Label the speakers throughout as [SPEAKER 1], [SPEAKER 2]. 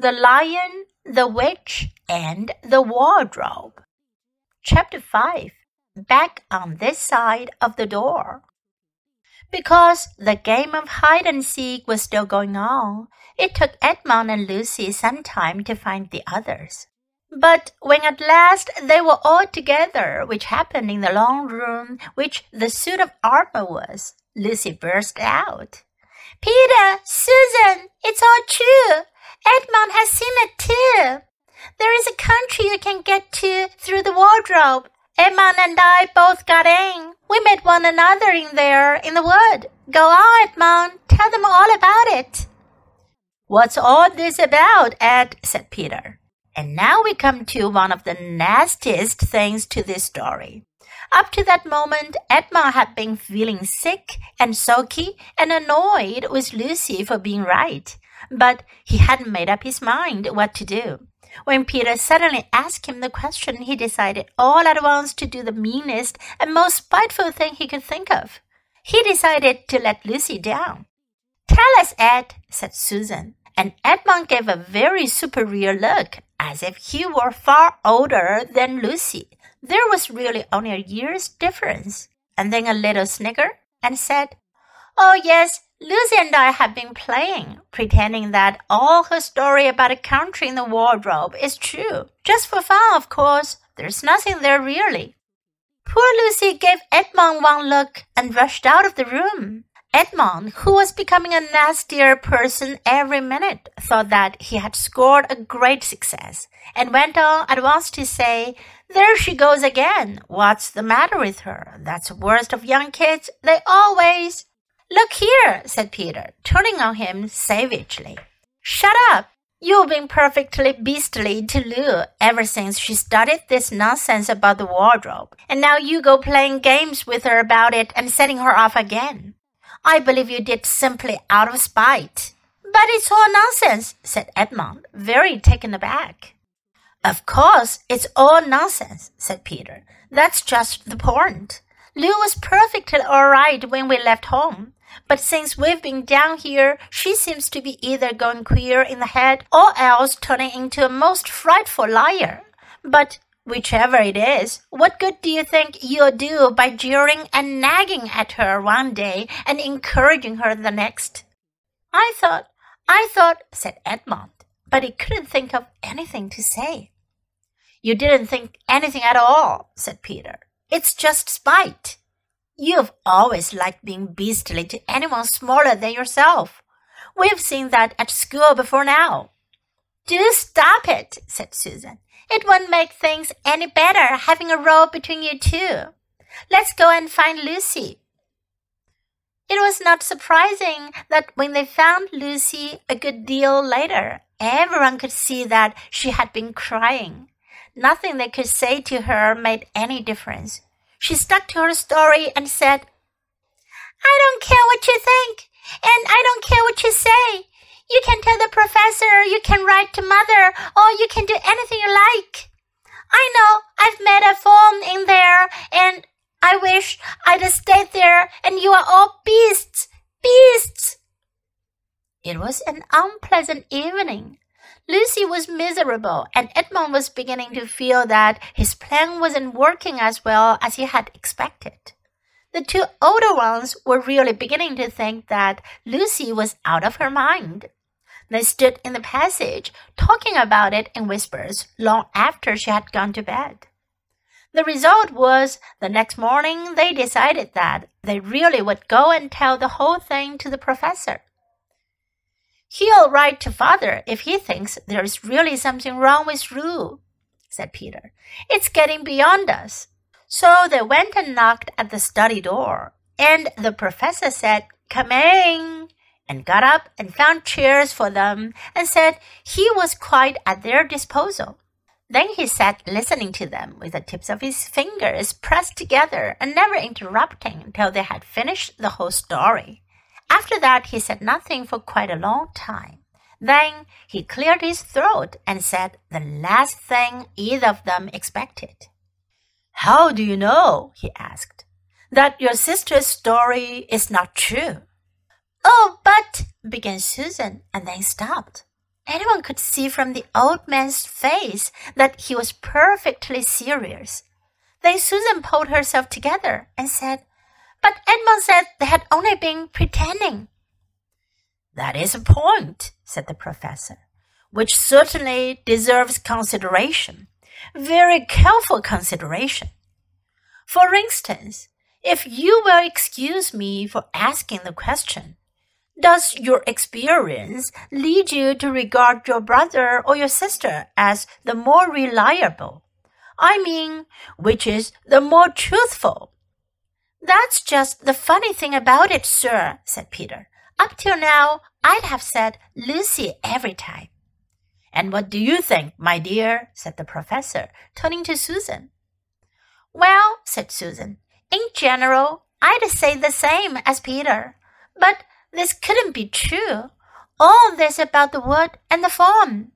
[SPEAKER 1] The Lion, the Witch, and the Wardrobe. Chapter 5 Back on this side of the door. Because the game of hide and seek was still going on, it took Edmund and Lucy some time to find the others. But when at last they were all together, which happened in the long room which the suit of armor was, Lucy burst out.
[SPEAKER 2] Peter, Susan, it's all true. Edmund has seen it too. There is a country you can get to through the wardrobe. Edmund and I both got in. We met one another in there in the wood. Go on, Edmund. Tell them all about it.
[SPEAKER 1] What's all this about, Ed? said Peter. And now we come to one of the nastiest things to this story. Up to that moment, Edmund had been feeling sick and sulky and annoyed with Lucy for being right but he hadn't made up his mind what to do. When Peter suddenly asked him the question, he decided all at once to do the meanest and most spiteful thing he could think of. He decided to let Lucy down.
[SPEAKER 2] Tell us, Ed, said Susan.
[SPEAKER 1] And Edmund gave a very superior look, as if he were far older than Lucy. There was really only a year's difference. And then a little snigger and said,
[SPEAKER 2] Oh, yes, Lucy and I have been playing, pretending that all her story about a country in the wardrobe is true. Just for fun, of course. There's nothing there really. Poor Lucy gave Edmund one look and rushed out of the room. Edmund, who was becoming a nastier person every minute, thought that he had scored a great success, and went on at once to say, There she goes again. What's the matter with her? That's the worst of young kids. They always.
[SPEAKER 1] Look here, said Peter, turning on him savagely.
[SPEAKER 2] Shut up! You've been perfectly beastly to Lou ever since she started this nonsense about the wardrobe, and now you go playing games with her about it and setting her off again. I believe you did simply out of spite.
[SPEAKER 1] But it's all nonsense, said Edmund, very taken aback.
[SPEAKER 2] Of course, it's all nonsense, said Peter. That's just the point. Lou was perfectly all right when we left home. But since we've been down here, she seems to be either going queer in the head or else turning into a most frightful liar. But whichever it is, what good do you think you'll do by jeering and nagging at her one day and encouraging her the next?
[SPEAKER 1] I thought, I thought, said Edmund, but he couldn't think of anything to say.
[SPEAKER 2] You didn't think anything at all, said Peter. It's just spite. You've always liked being beastly to anyone smaller than yourself. We've seen that at school before now.
[SPEAKER 1] Do stop it, said Susan. It won't make things any better having a row between you two. Let's go and find Lucy. It was not surprising that when they found Lucy a good deal later, everyone could see that she had been crying. Nothing they could say to her made any difference. She stuck to her story and said,
[SPEAKER 2] I don't care what you think, and I don't care what you say. You can tell the professor, you can write to mother, or you can do anything you like. I know I've made a Faun in there, and I wish I'd stayed there, and you are all beasts, beasts.
[SPEAKER 1] It was an unpleasant evening. Lucy was miserable, and Edmund was beginning to feel that his plan wasn't working as well as he had expected. The two older ones were really beginning to think that Lucy was out of her mind. They stood in the passage, talking about it in whispers long after she had gone to bed. The result was the next morning they decided that they really would go and tell the whole thing to the professor. He'll write to father if he thinks there's really something wrong with Lou, said Peter. It's getting beyond us. So they went and knocked at the study door, and the professor said, Come in, and got up and found chairs for them and said he was quite at their disposal. Then he sat listening to them with the tips of his fingers pressed together and never interrupting until they had finished the whole story. After that, he said nothing for quite a long time. Then he cleared his throat and said the last thing either of them expected. How do you know, he asked, that your sister's story is not true?
[SPEAKER 2] Oh, but, began Susan and then stopped.
[SPEAKER 1] Anyone could see from the old man's face that he was perfectly serious. Then Susan pulled herself together and said, But Edmund said they had only been pretending.
[SPEAKER 2] That is a point, said the professor, which certainly deserves consideration, very careful consideration. For instance, if you will excuse me for asking the question, does your experience lead you to regard your brother or your sister as the more reliable? I mean, which is the more truthful?
[SPEAKER 1] That's just the funny thing about it, sir, said Peter. Up till now, I'd have said Lucy every time.
[SPEAKER 2] And what do you think, my dear? said the professor, turning to Susan.
[SPEAKER 1] Well, said Susan, in general, I'd say the same as Peter. But this couldn't be true. All this about the wood and the Faun.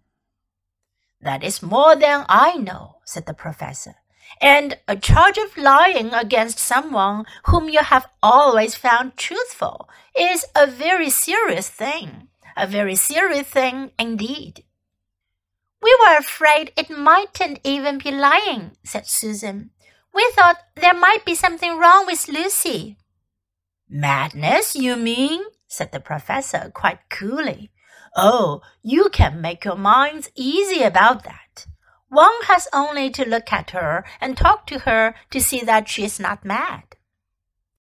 [SPEAKER 2] That is more than I know, said the professor. And a charge of lying against someone whom you have always found truthful is a very serious thing. A very serious thing indeed.
[SPEAKER 1] We were afraid it mightn't even be lying, said Susan. We thought there might be something wrong with Lucy.
[SPEAKER 2] Madness, you mean? said the professor quite coolly. Oh, you can make your minds easy about that. One has only to look at her and talk to her to see that she is not mad.